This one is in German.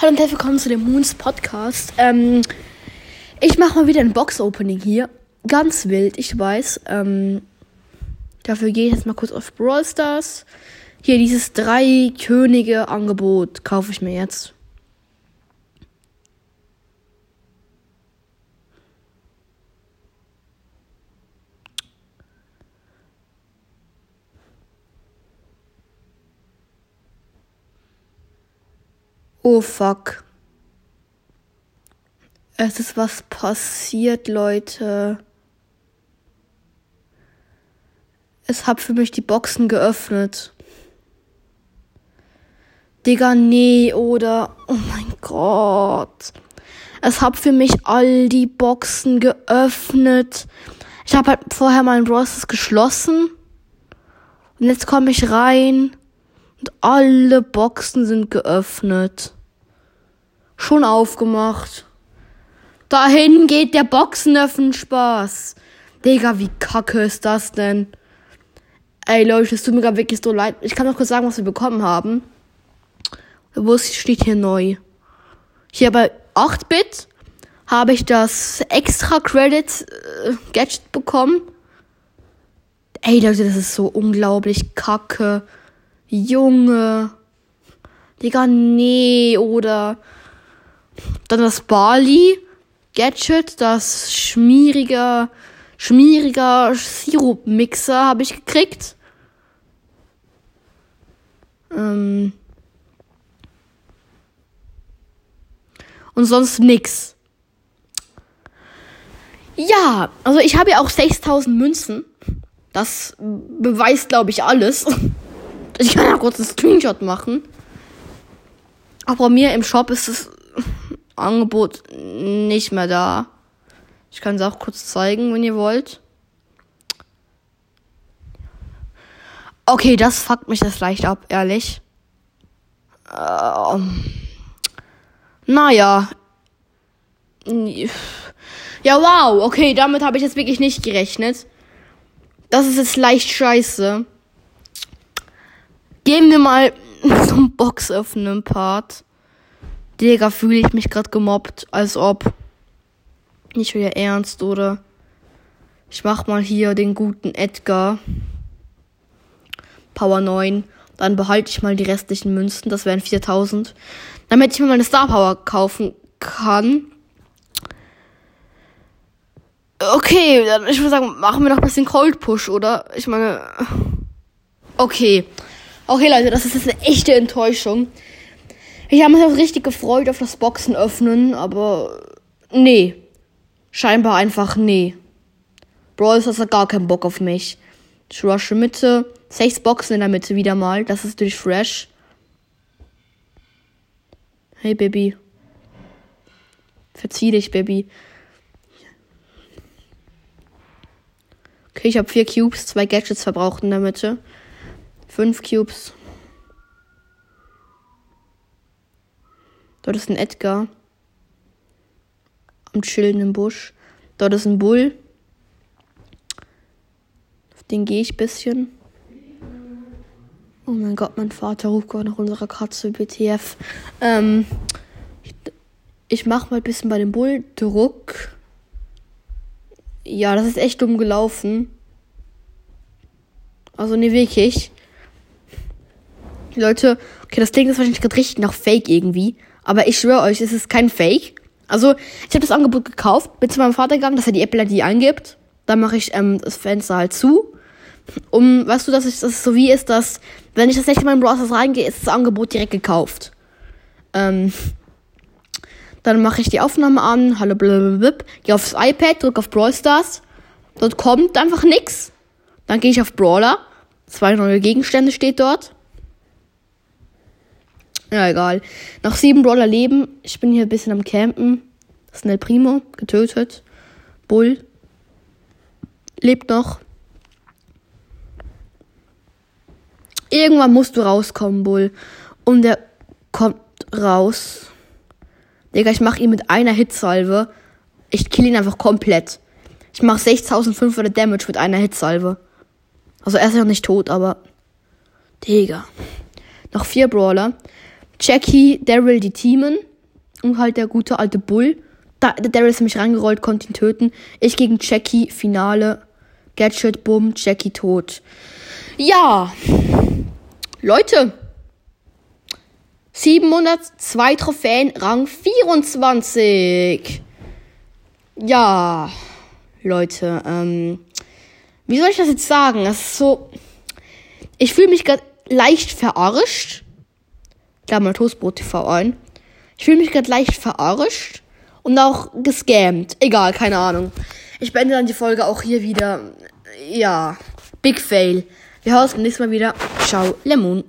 Hallo und herzlich willkommen zu dem Moons Podcast. Ähm, ich mache mal wieder ein Box-Opening hier. Ganz wild, ich weiß. Ähm, dafür gehe ich jetzt mal kurz auf Brawl Stars. Hier, dieses drei Könige Angebot kaufe ich mir jetzt. Oh fuck. Es ist was passiert, Leute. Es hat für mich die Boxen geöffnet. Digga, nee, oder? Oh mein Gott. Es hat für mich all die Boxen geöffnet. Ich habe halt vorher meinen Browser geschlossen. Und jetzt komme ich rein. Und alle Boxen sind geöffnet. Schon aufgemacht. Dahin geht der Boxenöffnen Spaß. Digga, wie kacke ist das denn? Ey Leute, es tut mir gerade wirklich so leid. Ich kann noch kurz sagen, was wir bekommen haben. Wo steht hier neu? Hier bei 8-Bit habe ich das extra Credit äh, Gadget bekommen. Ey Leute, das ist so unglaublich kacke. Junge. Digga, nee, oder dann das Bali Gadget, das schmieriger, schmieriger Sirup-Mixer habe ich gekriegt. Ähm Und sonst nix. Ja, also ich habe ja auch 6000 Münzen. Das beweist, glaube ich, alles. Ich kann ja kurz einen Screenshot machen. Aber bei mir im Shop ist das Angebot nicht mehr da. Ich kann es auch kurz zeigen, wenn ihr wollt. Okay, das fuckt mich das leicht ab, ehrlich. Ähm, naja. Ja, wow. Okay, damit habe ich jetzt wirklich nicht gerechnet. Das ist jetzt leicht scheiße. Gehen wir mal zum Box öffnen Part. Digga, fühle ich mich gerade gemobbt, als ob. Nicht wieder ernst, oder? Ich mach mal hier den guten Edgar. Power 9. Dann behalte ich mal die restlichen Münzen. Das wären 4000. Damit ich mir meine Star Power kaufen kann. Okay, dann ich würde sagen, machen wir noch ein bisschen Cold Push, oder? Ich meine. Okay. Okay, Leute, das ist jetzt eine echte Enttäuschung. Ich habe mich auch richtig gefreut auf das Boxen öffnen, aber nee. Scheinbar einfach nee. Brawl hat gar keinen Bock auf mich. Ich rushe Mitte. Sechs Boxen in der Mitte wieder mal. Das ist natürlich fresh. Hey, Baby. Verzieh dich, Baby. Okay, ich habe vier Cubes, zwei Gadgets verbraucht in der Mitte. Fünf Cubes. Dort ist ein Edgar. Am Chillen im Busch. Dort ist ein Bull. Auf den gehe ich ein bisschen. Oh mein Gott, mein Vater ruft gerade nach unserer Katze BTF. Ähm, ich, ich mache mal ein bisschen bei dem Bull Druck. Ja, das ist echt dumm gelaufen. Also, nee, wirklich. Leute, okay, das klingt jetzt wahrscheinlich gerade richtig nach Fake irgendwie. Aber ich schwöre euch, es ist kein Fake. Also, ich habe das Angebot gekauft, bin zu meinem Vater gegangen, dass er die Apple-ID eingibt. Dann mache ich ähm, das Fenster halt zu. Um, weißt du, dass, ich, dass es so wie ist, dass, wenn ich das nächste Mal in Browser reingehe, ist das Angebot direkt gekauft. Ähm, dann mache ich die Aufnahme an, hallo blablabla, gehe aufs iPad, drücke auf Brawl Stars. Dort kommt einfach nichts. Dann gehe ich auf Brawler. Zwei neue Gegenstände steht dort. Ja, egal. Nach sieben Brawler leben. Ich bin hier ein bisschen am Campen. Snell Primo, getötet. Bull. Lebt noch. Irgendwann musst du rauskommen, Bull. Und er kommt raus. Digga, ich mach ihn mit einer Hitsalve. Ich kill ihn einfach komplett. Ich mach 6500 Damage mit einer Hitsalve. Also er ist ja noch nicht tot, aber. Digga. Noch vier Brawler. Jackie, Daryl, die Teamen. Und halt der gute alte Bull. Da, der Daryl ist mich reingerollt, konnte ihn töten. Ich gegen Jackie, Finale. Gadget, bumm, Jackie tot. Ja. Leute. 702 Trophäen, Rang 24. Ja. Leute, ähm. Wie soll ich das jetzt sagen? Das ist so. Ich fühle mich gerade leicht verarscht. Klar, mal Toastbrot TV ein. Ich fühle mich gerade leicht verarscht und auch gescammt. Egal, keine Ahnung. Ich beende dann die Folge auch hier wieder. Ja, Big Fail. Wir hören uns beim nächsten Mal wieder. Ciao, Lemon.